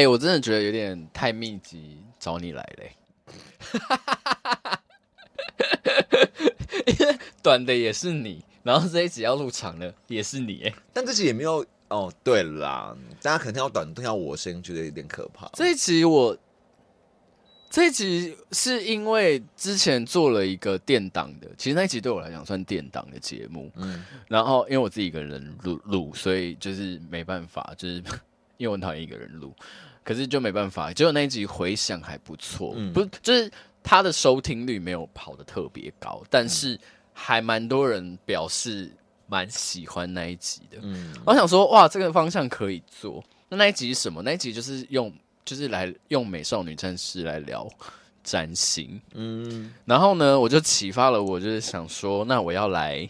哎、欸，我真的觉得有点太密集，找你来嘞。因为短的也是你，然后这一集要录长的也是你，哎，但这集也没有哦。对啦，大家可能听到短，听到我声音觉得有点可怕。这一集我，这一集是因为之前做了一个电档的，其实那一集对我来讲算电档的节目，嗯，然后因为我自己一个人录录，所以就是没办法，就是因为我很讨厌一个人录，可是就没办法，结果那一集回响还不错，嗯，不是就是。他的收听率没有跑的特别高，但是还蛮多人表示蛮喜欢那一集的。嗯，我想说，哇，这个方向可以做。那那一集是什么？那一集就是用，就是来用美少女战士来聊占星。嗯，然后呢，我就启发了我，就是想说，那我要来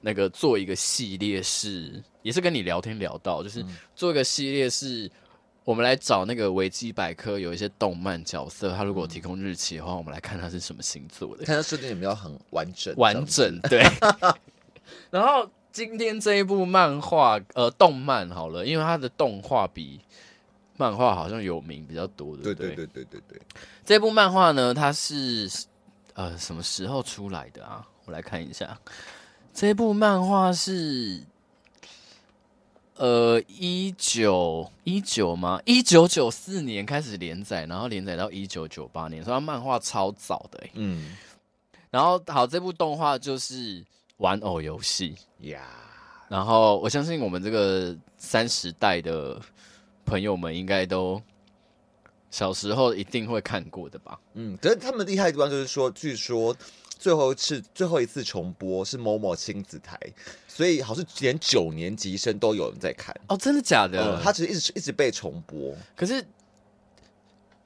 那个做一个系列是，也是跟你聊天聊到，就是做一个系列是。我们来找那个维基百科，有一些动漫角色，他如果提供日期的话，我们来看他是什么星座的，看他设定有没有很完整。完整对。然后今天这一部漫画，呃，动漫好了，因为它的动画比漫画好像有名比较多的。对对对对对对。这部漫画呢，它是呃什么时候出来的啊？我来看一下，这部漫画是。呃，一九一九吗？一九九四年开始连载，然后连载到一九九八年，所以它漫画超早的。嗯，然后好，这部动画就是玩偶游戏呀。然后我相信我们这个三十代的朋友们应该都小时候一定会看过的吧？嗯，可是他们厉害的地方就是说，据说。最后一次，最后一次重播是某某亲子台，所以好像连九年级生都有人在看哦，真的假的？嗯，他其实一直一直被重播，可是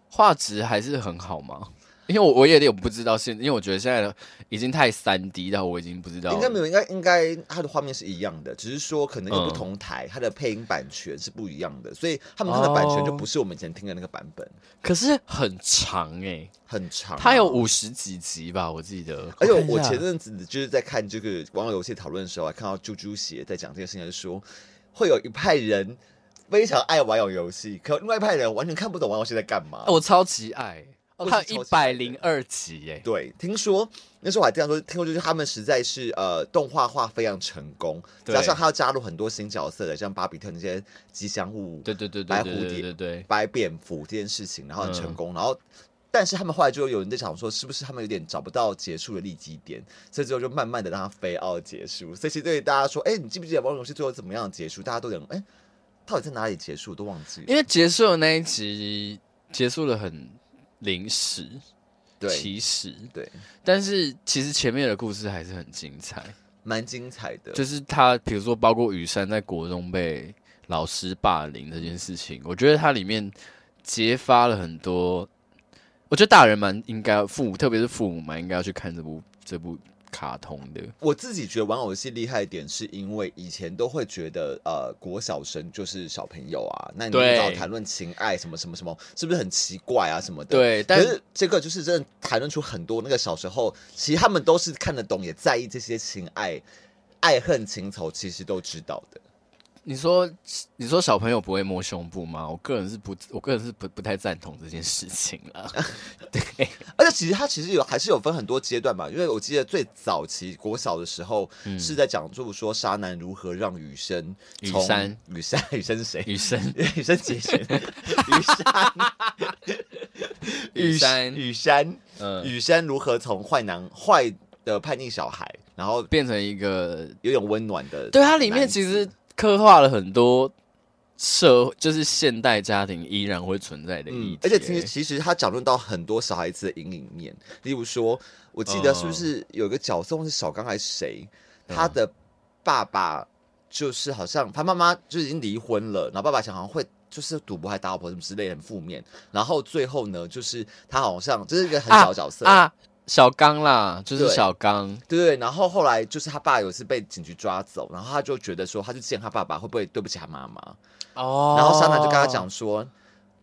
画质还是很好吗？因为我我也有不知道现，因为我觉得现在的已经太三 D 了，我已经不知道。应该没有，应该应该它的画面是一样的，只是说可能有不同台，它的配音版权是不一样的，所以他们它的版权就不是我们以前听的那个版本。可是很长哎、欸，很长，它有五十几集吧，我记得。而且我前阵子就是在看这个网络游戏讨论的时候，还看到猪猪鞋在讲这个事情，就是说会有一派人非常爱玩游戏，可另外一派人完全看不懂玩游戏在干嘛。我超级爱。我看一百零二集耶！对，听说那时候我还这样说，听说就是他们实在是呃动画化非常成功，加上他要加入很多新角色的，像巴比特那些吉祥物，对对对，白蝴蝶，对对，白蝙蝠这件事情，然后很成功。然后，但是他们后来就有人在想说，是不是他们有点找不到结束的利基点，所以最后就慢慢的让它飞奥结束。所以其实对大家说，哎，你记不记得王勇是最后怎么样结束？大家都讲，哎，到底在哪里结束？都忘记了。因为结束的那一集结束了很。临时，对，其实，对，但是其实前面的故事还是很精彩，蛮精彩的。就是他，比如说，包括雨山在国中被老师霸凌这件事情，我觉得它里面揭发了很多。我觉得大人蛮应该，父母特别是父母蛮应该要去看这部这部。卡通的，我自己觉得玩偶游戏厉害一点，是因为以前都会觉得，呃，国小生就是小朋友啊，那你找谈论情爱什么什么什么，是不是很奇怪啊什么的？对，但是这个就是真的谈论出很多那个小时候，其实他们都是看得懂，也在意这些情爱、爱恨情仇，其实都知道的。你说，你说小朋友不会摸胸部吗？我个人是不，我个人是不不太赞同这件事情了。对，而且其实他其实有还是有分很多阶段吧，因为我记得最早期国小的时候是在讲，就是说纱南如何让雨生雨山雨山雨生是谁？雨生雨生结弦 雨山雨山雨山嗯雨山如何从坏男坏的叛逆小孩，然后变成一个有点温暖的？对，它里面其实。刻画了很多社，就是现代家庭依然会存在的意义，而且其实其实他讲论到很多小孩子的阴影面，例如说，我记得是不是有个角色是小刚还是谁，他的爸爸就是好像他妈妈就已经离婚了，然后爸爸想好像会就是赌博还打老婆什么之类的很负面，然后最后呢，就是他好像这是一个很小的角色啊。啊小刚啦，就是小刚，对对，然后后来就是他爸有一次被警局抓走，然后他就觉得说，他就见他爸爸会不会对不起他妈妈？哦。然后莎娜就跟他讲说，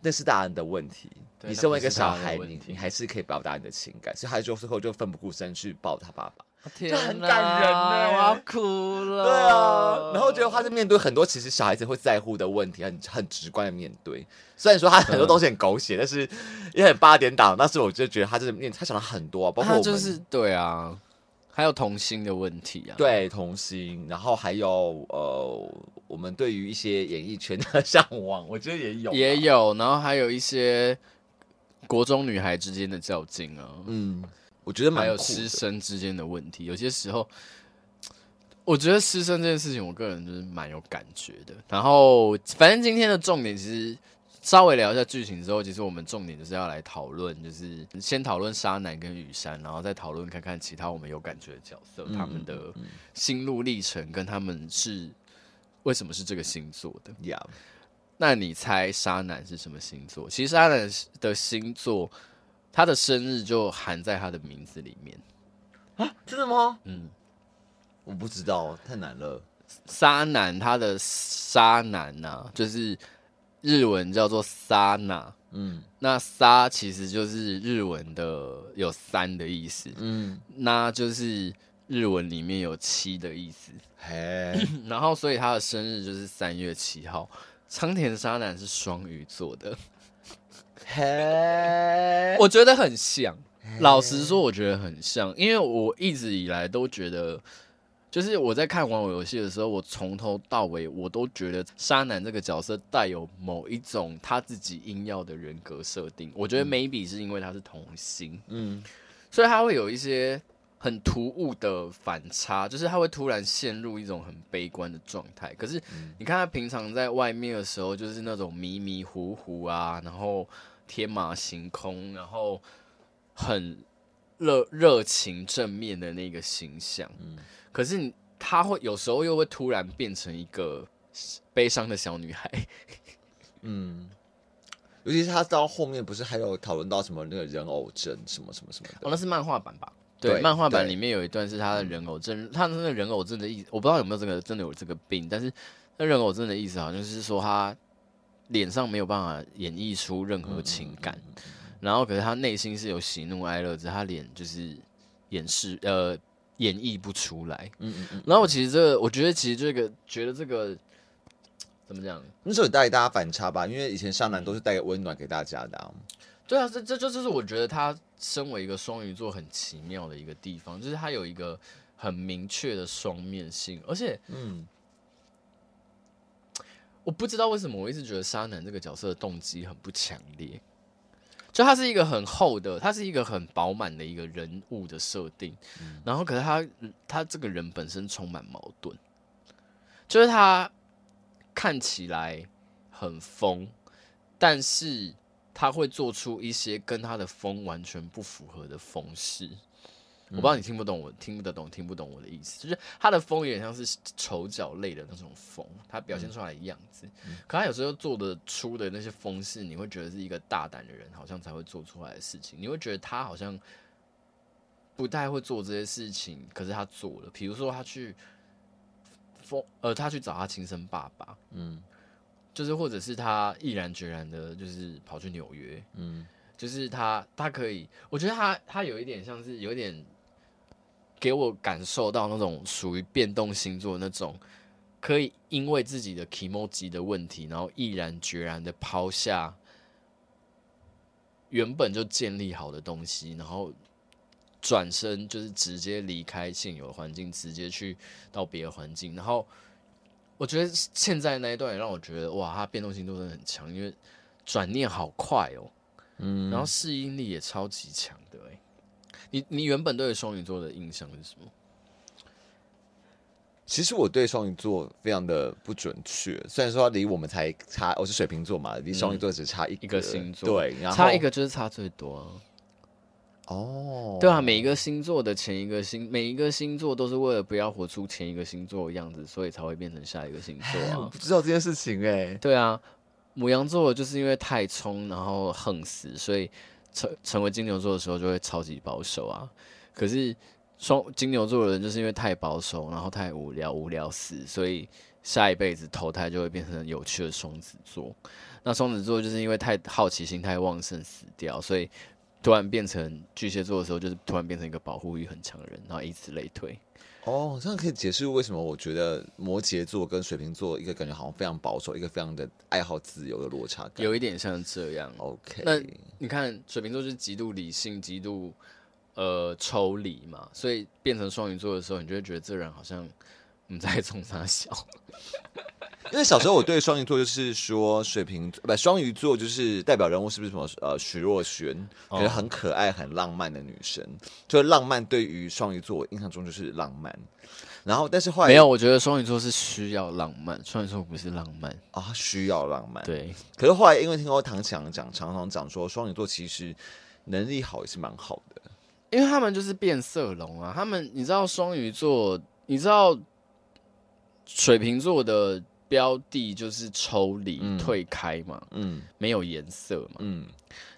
那是大人的问题，你身为一个小孩，你你还是可以表达你的情感。所以他就最后就奋不顾身去抱他爸爸。天哪，很感人呢，我要哭了。对啊，然后觉得他是面对很多其实小孩子会在乎的问题，很很直观的面对。虽然说他很多东西很狗血，嗯、但是也很八点档。但是我就觉得他就是面，他想了很多、啊，包括我们就是对啊，还有童心的问题啊，对童心，然后还有呃，我们对于一些演艺圈的向往，我觉得也有也有，然后还有一些国中女孩之间的较劲啊，嗯。我觉得还有师生之间的问题，有些时候，我觉得师生这件事情，我个人就是蛮有感觉的。然后，反正今天的重点其实稍微聊一下剧情之后，其实我们重点就是要来讨论，就是先讨论沙男跟雨山，然后再讨论看看其他我们有感觉的角色，他们的心路历程跟他们是为什么是这个星座的。Yeah. 那你猜沙男是什么星座？其实沙男的星座。他的生日就含在他的名字里面啊？真的吗？嗯，我不知道，太难了。沙男，他的沙男呐，就是日文叫做纱那。嗯，那沙其实就是日文的有三的意思。嗯，那就是日文里面有七的意思。嘿，然后所以他的生日就是三月七号。仓田沙男是双鱼座的。嘿，我觉得很像。老实说，我觉得很像，因为我一直以来都觉得，就是我在看玩偶游戏的时候，我从头到尾我都觉得沙男这个角色带有某一种他自己应要的人格设定。我觉得 maybe 是因为他是童星，嗯，所以他会有一些很突兀的反差，就是他会突然陷入一种很悲观的状态。可是你看他平常在外面的时候，就是那种迷迷糊糊啊，然后。天马行空，然后很热热情正面的那个形象，嗯，可是他会有时候又会突然变成一个悲伤的小女孩，嗯，尤其是他到后面不是还有讨论到什么那个人偶症什么什么什么的，哦，那是漫画版吧？对，漫画版里面有一段是他的人偶症，他那个人偶症的意思，我不知道有没有这个真的有这个病，但是那人偶症的意思好像是说他。脸上没有办法演绎出任何情感，然后可是他内心是有喜怒哀乐，只是他脸就是掩饰呃演绎不出来。嗯嗯嗯。然后我其实这个，我觉得其实这个觉得这个怎么讲？那时候带给大家反差吧，因为以前上南都是带个温暖给大家的、啊。对啊，这这就就是我觉得他身为一个双鱼座很奇妙的一个地方，就是他有一个很明确的双面性，而且嗯。我不知道为什么，我一直觉得沙男这个角色的动机很不强烈。就他是一个很厚的，他是一个很饱满的一个人物的设定，嗯、然后可是他他这个人本身充满矛盾，就是他看起来很疯，但是他会做出一些跟他的疯完全不符合的疯事。我不知道你听不懂我听不得懂听不懂我的意思，就是他的风有点像是丑角类的那种风，他表现出来的样子，嗯、可他有时候做的出的那些风事，你会觉得是一个大胆的人好像才会做出来的事情，你会觉得他好像不太会做这些事情，可是他做了，比如说他去风，呃，他去找他亲生爸爸，嗯，就是或者是他毅然决然的，就是跑去纽约，嗯，就是他他可以，我觉得他他有一点像是有点。给我感受到那种属于变动星座那种，可以因为自己的 kimoji 的问题，然后毅然决然的抛下原本就建立好的东西，然后转身就是直接离开现有的环境，直接去到别的环境。然后我觉得现在那一段也让我觉得，哇，他变动星座真的很强，因为转念好快哦，嗯，然后适应力也超级强的，欸，你你原本对双鱼座的印象是什么？其实我对双鱼座非常的不准确，虽然说离我们才差，我是水瓶座嘛，离双鱼座只差一一个星座，对，然后差一个就是差最多、啊。哦，对啊，每一个星座的前一个星，每一个星座都是为了不要活出前一个星座的样子，所以才会变成下一个星座啊。我不知道这件事情哎、欸。对啊，母羊座就是因为太冲，然后横死，所以。成成为金牛座的时候就会超级保守啊，可是双金牛座的人就是因为太保守，然后太无聊，无聊死，所以下一辈子投胎就会变成有趣的双子座。那双子座就是因为太好奇心太旺盛死掉，所以突然变成巨蟹座的时候，就是突然变成一个保护欲很强的人，然后以此类推。哦，这样可以解释为什么我觉得摩羯座跟水瓶座一个感觉好像非常保守，一个非常的爱好自由的落差感，有一点像这样。OK，那你看水瓶座是极度理性、极度呃抽离嘛，所以变成双鱼座的时候，你就会觉得这人好像你在冲啥笑。因为小时候我对双鱼座就是说水瓶不双鱼座就是代表人物是不是什么呃徐若瑄，觉得很可爱很浪漫的女生，就是浪漫对于双鱼座我印象中就是浪漫，然后但是后来没有，我觉得双鱼座是需要浪漫，双鱼座不是浪漫啊，需要浪漫。对，可是后来因为听过唐强讲，常常讲说双鱼座其实能力好也是蛮好的，因为他们就是变色龙啊，他们你知道双鱼座，你知道水瓶座的。标的就是抽离、嗯、退开嘛，嗯，没有颜色嘛，嗯，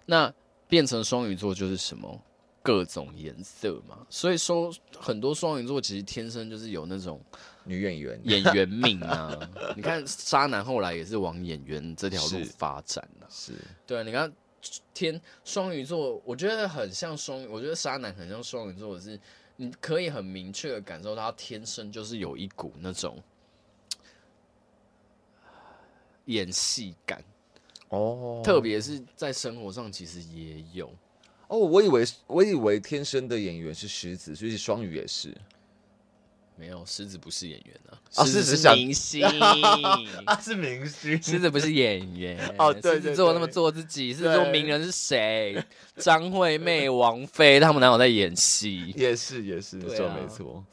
那变成双鱼座就是什么各种颜色嘛，所以说很多双鱼座其实天生就是有那种女演员演员命啊。你看渣男后来也是往演员这条路发展的，是对啊。你看天双鱼座，我觉得很像双，我觉得渣男很像双鱼座的是，你可以很明确的感受到他天生就是有一股那种。演戏感哦，特别是在生活上，其实也有哦。我以为我以为天生的演员是狮子，所以双鱼也是。没有，狮子不是演员啊，狮子是明星 啊，是明星。狮子不是演员 哦，对，狮子座那么做自己，狮子座名人是谁？张惠妹、王菲，他们哪有在演戏？也是，也是，没错，没错。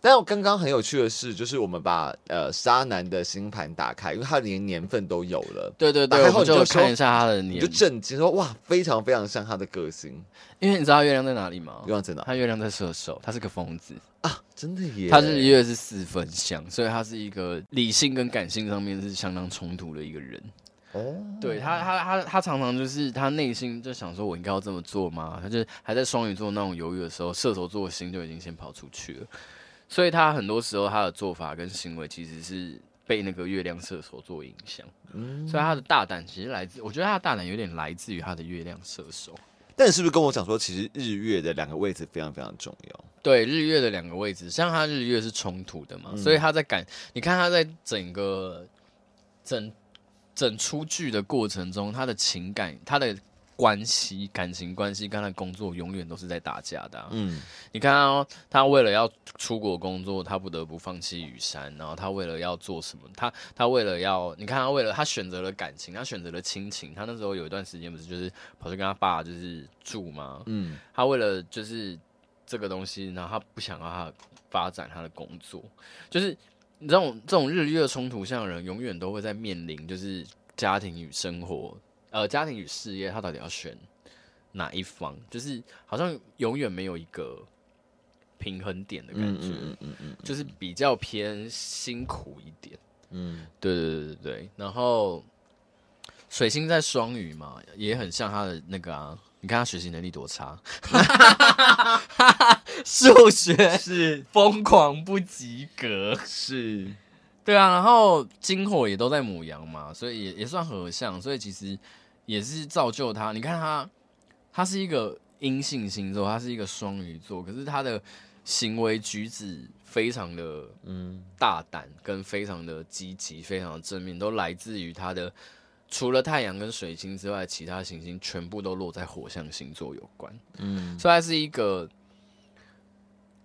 但我刚刚很有趣的是，就是我们把呃沙男的星盘打开，因为他连年份都有了。对对对，然后就看一下他的年，就震惊说哇，非常非常像他的个性。因为你知道月亮在哪里吗？月亮在哪？他月亮在射手，他是个疯子啊！真的耶，他日月是四分相，所以他是一个理性跟感性上面是相当冲突的一个人。哦，对他他他他常常就是他内心就想说，我应该要这么做吗？他就还在双鱼座那种犹豫的时候，射手座的心就已经先跑出去了。所以他很多时候他的做法跟行为其实是被那个月亮射手座影响，嗯，所以他的大胆其实来自，我觉得他的大胆有点来自于他的月亮射手。但你是不是跟我讲说，其实日月的两个位置非常非常重要？对，日月的两个位置，像他日月是冲突的嘛，嗯，所以他在感，你看他在整个整整出剧的过程中，他的情感，他的。关系、感情关系，跟他工作永远都是在打架的、啊。嗯，你看哦，他为了要出国工作，他不得不放弃雨山。然后他为了要做什么？他他为了要，你看他为了他选择了感情，他选择了亲情。他那时候有一段时间不是就是跑去跟他爸就是住吗？嗯，他为了就是这个东西，然后他不想让他发展他的工作。就是你这种这种日月冲突下的人，永远都会在面临就是家庭与生活。呃，家庭与事业，他到底要选哪一方？就是好像永远没有一个平衡点的感觉，嗯嗯嗯嗯，就是比较偏辛苦一点。嗯，对对对对对。然后水星在双鱼嘛，也很像他的那个啊，你看他学习能力多差，数学是疯狂不及格，是。对啊，然后金火也都在母羊嘛，所以也也算合相，所以其实也是造就他。你看他，他是一个阴性星座，他是一个双鱼座，可是他的行为举止非常的嗯大胆，跟非常的积极，非常的正面，都来自于他的除了太阳跟水星之外，其他行星全部都落在火象星座有关。嗯，所以他是一个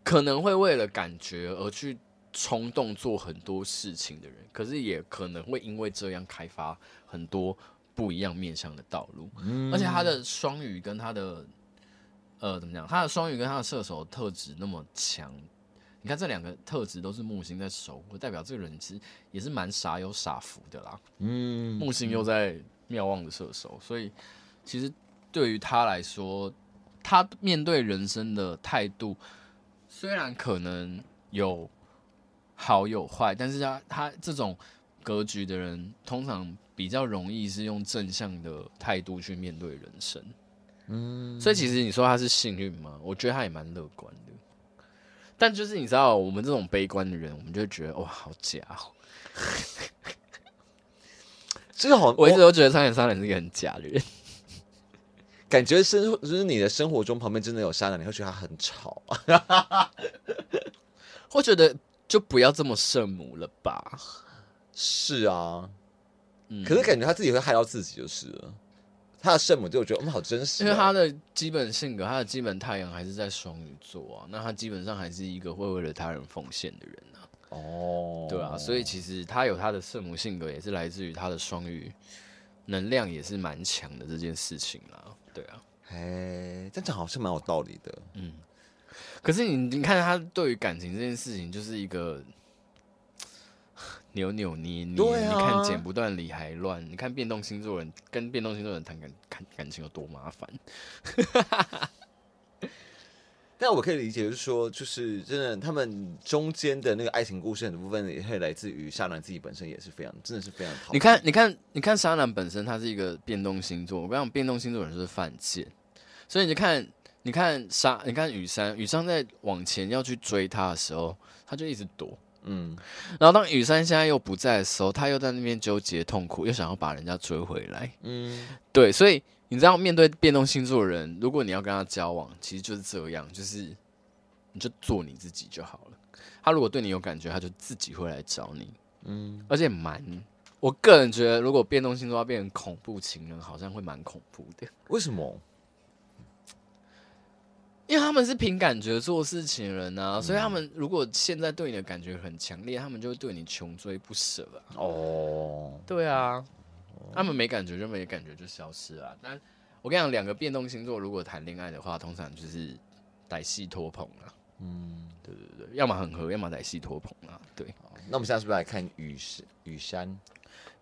可能会为了感觉而去。冲动做很多事情的人，可是也可能会因为这样开发很多不一样面向的道路。嗯，而且他的双鱼跟他的呃怎么讲？他的双鱼跟他的射手的特质那么强，你看这两个特质都是木星在守护，代表这个人其实也是蛮傻有傻福的啦。嗯，木星又在妙望的射手，所以其实对于他来说，他面对人生的态度虽然可能有。好有坏，但是他他这种格局的人，通常比较容易是用正向的态度去面对人生。嗯，所以其实你说他是幸运吗？我觉得他也蛮乐观的。但就是你知道，我们这种悲观的人，我们就觉得哇，好假哦。这个好，我一直都觉得苍井纱南是一个很假的人。感觉生活就是你的生活中旁边真的有沙人，你会觉得他很吵啊。我觉得就不要这么圣母了吧。是啊，嗯，可是感觉他自己会害到自己就是了。他的圣母就我觉得我们好真实，因为他的基本性格，他的基本太阳还是在双鱼座啊，那他基本上还是一个会为了他人奉献的人啊。哦，对啊，所以其实他有他的圣母性格，也是来自于他的双鱼能量也是蛮强的这件事情啦。对啊，哎，这样讲好像蛮有道理的。嗯，可是你你看他对于感情这件事情，就是一个。扭扭捏捏，啊、你看剪不断理还乱，你看变动星座人跟变动星座人谈感感感情有多麻烦。但我可以理解，就是说，就是真的，他们中间的那个爱情故事很多部分也会来自于沙南自己本身也是非常，真的是非常讨厌。你看，你看，你看沙南本身他是一个变动星座，我跟你讲，变动星座人就是犯贱，所以你看，你看沙，你看雨山，雨山在往前要去追他的时候，他就一直躲。嗯，然后当雨山现在又不在的时候，他又在那边纠结痛苦，又想要把人家追回来。嗯，对，所以你知道，面对变动星座的人，如果你要跟他交往，其实就是这样，就是你就做你自己就好了。他如果对你有感觉，他就自己会来找你。嗯，而且蛮，我个人觉得，如果变动星座要变成恐怖情人，好像会蛮恐怖的。为什么？因为他们是凭感觉做事情的人啊，嗯、所以他们如果现在对你的感觉很强烈，他们就会对你穷追不舍啊。哦，对啊，他们没感觉就没感觉就消失了。但我跟你讲，两个变动星座如果谈恋爱的话，通常就是歹戏拖棚啊。嗯，对对对，要么很合，要么歹戏拖棚啊。对，那我们现在是不是来看雨山？雨山，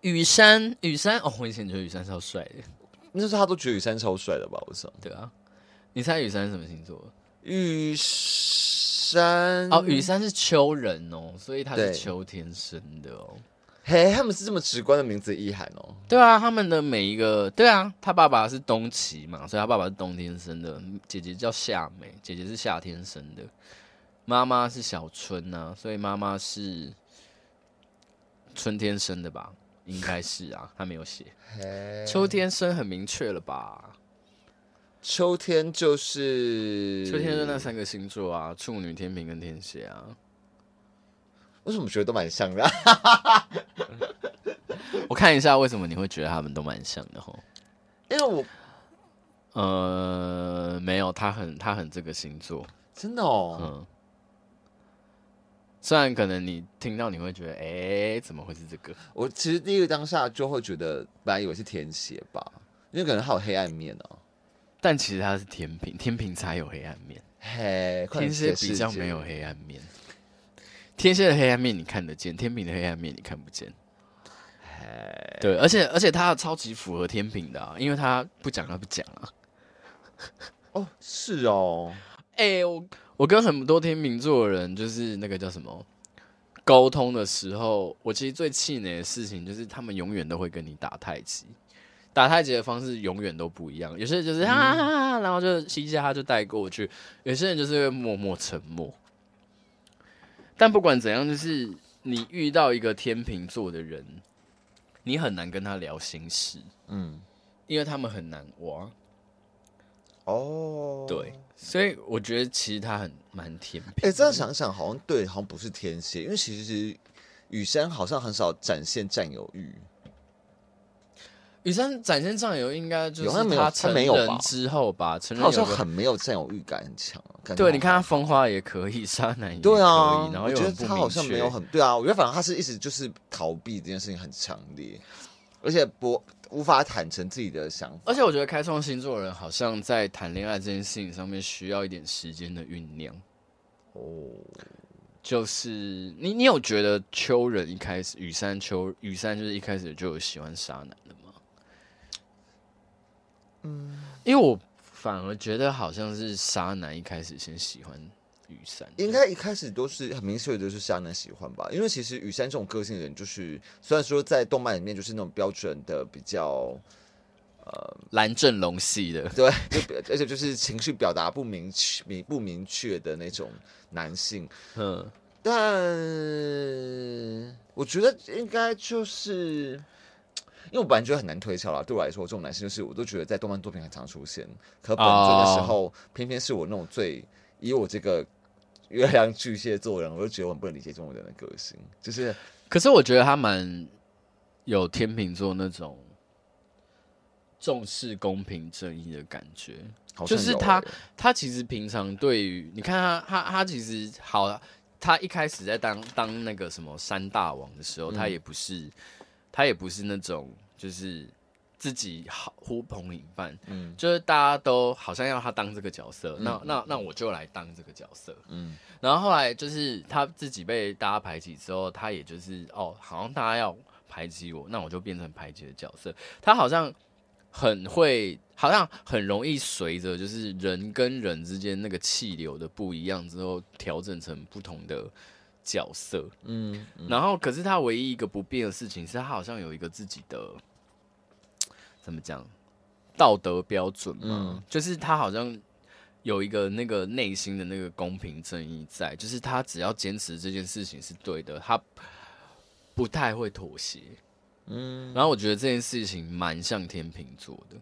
雨山，雨山。哦，我以前觉得雨山超帅的，那时候他都觉得雨山超帅的吧？我操，对啊。你猜雨山是什么星座？雨山哦，雨山是秋人哦，所以他是秋天生的哦。嘿，他们是这么直观的名字意涵哦。对啊，他们的每一个，对啊，他爸爸是冬崎嘛，所以他爸爸是冬天生的。姐姐叫夏美，姐姐是夏天生的。妈妈是小春呐、啊，所以妈妈是春天生的吧？应该是啊，他没有写。嘿秋天生很明确了吧？秋天就是秋天，就那三个星座啊，处女、天平跟天蝎啊。为什么觉得都蛮像的？我看一下为什么你会觉得他们都蛮像的吼？因为我呃没有，他很他很这个星座，真的哦。嗯，虽然可能你听到你会觉得，哎、欸，怎么会是这个？我其实第一个当下就会觉得，本来以为是天蝎吧，因为可能还有黑暗面哦。但其实它是天平，天平才有黑暗面。嘿，天蝎比较没有黑暗面。天蝎的黑暗面你看得见，天平的黑暗面你看不见。嘿，对，而且而且他超级符合天平的啊，因为他不讲他不讲啊。哦，是哦。哎、欸，我我跟很多天秤座的人，就是那个叫什么沟通的时候，我其实最气馁的事情就是他们永远都会跟你打太极。打太极的方式永远都不一样，有些人就是哈哈哈，然后就嘻嘻哈哈就带过去；有些人就是会默默沉默。但不管怎样，就是你遇到一个天秤座的人，你很难跟他聊心事，嗯，因为他们很难挖。哦，对，所以我觉得其实他很蛮天秤。哎、欸，这样想想，好像对，好像不是天蝎，因为其实雨山好像很少展现占有欲。羽山展现占有应该就是他成人之后吧，成人他好像很没有占有欲感很强。对，你看他风花也可以，沙男也可以，对啊，然后我觉得他好像没有很对啊。我觉得反正他是一直就是逃避这件事情很强烈，而且不无法坦诚自己的想法。而且我觉得开创星座的人好像在谈恋爱这件事情上面需要一点时间的酝酿。哦，就是你你有觉得秋人一开始雨山秋雨山就是一开始就有喜欢沙男的吗？嗯，因为我反而觉得好像是沙男一开始先喜欢雨山，应该一开始都是很明确的，就是沙男喜欢吧。因为其实雨山这种个性的人，就是虽然说在动漫里面就是那种标准的比较呃蓝正龙系的，对，就而且就是情绪表达不明确、明不明确的那种男性。嗯，但我觉得应该就是。因为我本来觉得很难推敲啦。对我来说，这种男性就是我都觉得在动漫作品很常出现，可本尊的时候，哦、偏偏是我那种最以我这个月亮巨蟹座人，我就觉得我很不能理解这种人的个性。就是，可是我觉得他蛮有天秤座那种重视公平正义的感觉。就是他，他其实平常对于你看他，他他其实好，他一开始在当当那个什么山大王的时候，嗯、他也不是，他也不是那种就是自己好呼朋引伴，嗯，就是大家都好像要他当这个角色，嗯、那那那我就来当这个角色，嗯，然后后来就是他自己被大家排挤之后，他也就是哦，好像大家要排挤我，那我就变成排挤的角色，他好像。很会，好像很容易随着就是人跟人之间那个气流的不一样之后，调整成不同的角色。嗯，嗯，然后可是他唯一一个不变的事情是他好像有一个自己的怎么讲道德标准嘛，嗯，就是他好像有一个那个内心的那个公平正义在，就是他只要坚持这件事情是对的，他不太会妥协。嗯，然后我觉得这件事情蛮像天秤座的，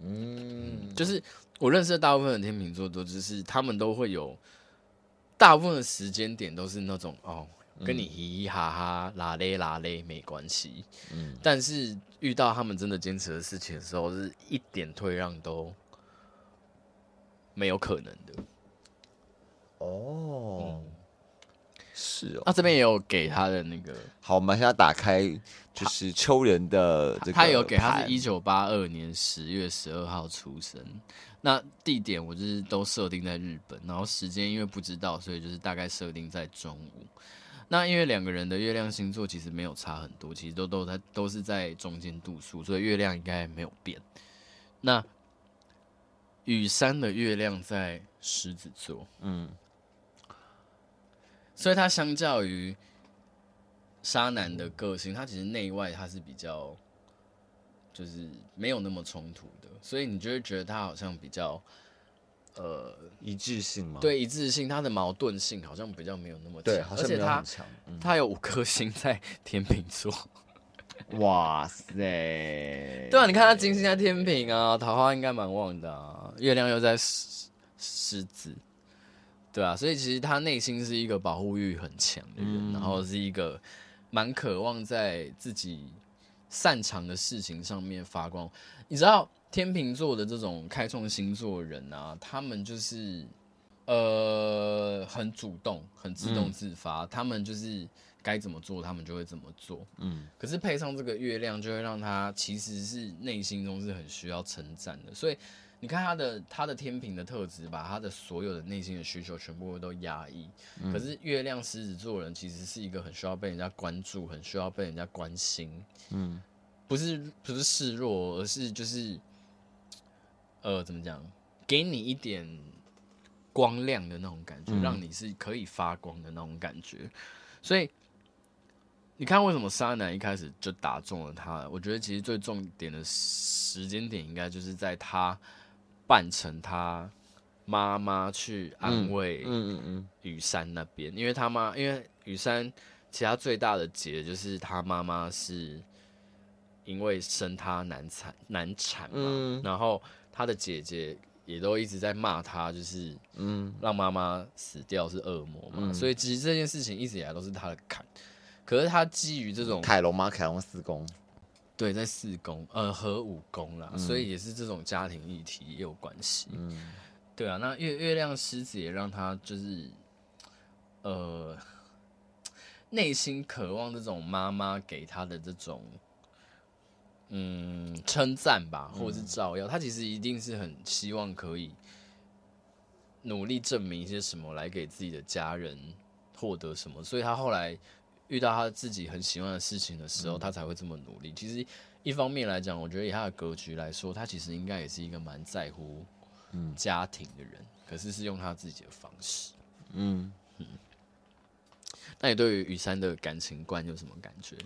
嗯，就是我认识的大部分的天秤座都就是他们都会有大部分的时间点都是那种哦，跟你嘻嘻哈哈拉嘞拉嘞没关系，嗯，但是遇到他们真的坚持的事情的时候，是一点退让都没有可能的。哦。嗯。是哦，那、啊、这边也有给他的那个，好，我们现在打开就是秋人的这个，他有给他是一九八二年十月十二号出生，那地点我就是都设定在日本，然后时间因为不知道，所以就是大概设定在中午。那因为两个人的月亮星座其实没有差很多，其实都都在都是在中间度数，所以月亮应该没有变。那雨山的月亮在狮子座，嗯。所以他相较于沙男的个性，他其实内外他是比较，就是没有那么冲突的，所以你就会觉得他好像比较，呃，一致性吗？对，一致性，他的矛盾性好像比较没有那么强，对，好像没有很强。他有五颗星在天秤座，哇塞！对啊，你看他金星在天秤啊，桃花应该蛮旺的啊，月亮又在狮狮子。对啊，所以其实他内心是一个保护欲很强的人，嗯、然后是一个蛮渴望在自己擅长的事情上面发光。你知道天秤座的这种开创星座的人啊，他们就是呃很主动、很自动自发，嗯、他们就是该怎么做，他们就会怎么做。嗯，可是配上这个月亮，就会让他其实是内心中是很需要称赞的，所以。你看他的他的天平的特质，把他的所有的内心的需求全部都压抑。嗯、可是月亮狮子座人其实是一个很需要被人家关注，很需要被人家关心。嗯，不是不是示弱，而是就是，呃，怎么讲？给你一点光亮的那种感觉，嗯、让你是可以发光的那种感觉。所以你看，为什么沙男一开始就打中了他？我觉得其实最重点的时间点，应该就是在他。扮成他妈妈去安慰嗯嗯嗯雨山那边，因为他妈，因为雨山其他最大的结就是他妈妈是因为生他难产难产嘛，嗯、然后他的姐姐也都一直在骂他，就是嗯让妈妈死掉是恶魔嘛，嗯、所以其实这件事情一直以来都是他的坎。可是他基于这种凯龙吗？凯龙四宫。对，在四宫，呃，和五宫啦，嗯、所以也是这种家庭议题也有关系。嗯，对啊，那月月亮狮子也让他就是，呃，内心渴望这种妈妈给他的这种，嗯，称赞吧，或者是照耀。嗯、他其实一定是很希望可以努力证明一些什么，来给自己的家人获得什么，所以他后来。遇到他自己很喜欢的事情的时候，嗯、他才会这么努力。其实，一方面来讲，我觉得以他的格局来说，他其实应该也是一个蛮在乎家庭的人。嗯、可是是用他自己的方式。嗯嗯。那你对于雨山的感情观有什么感觉？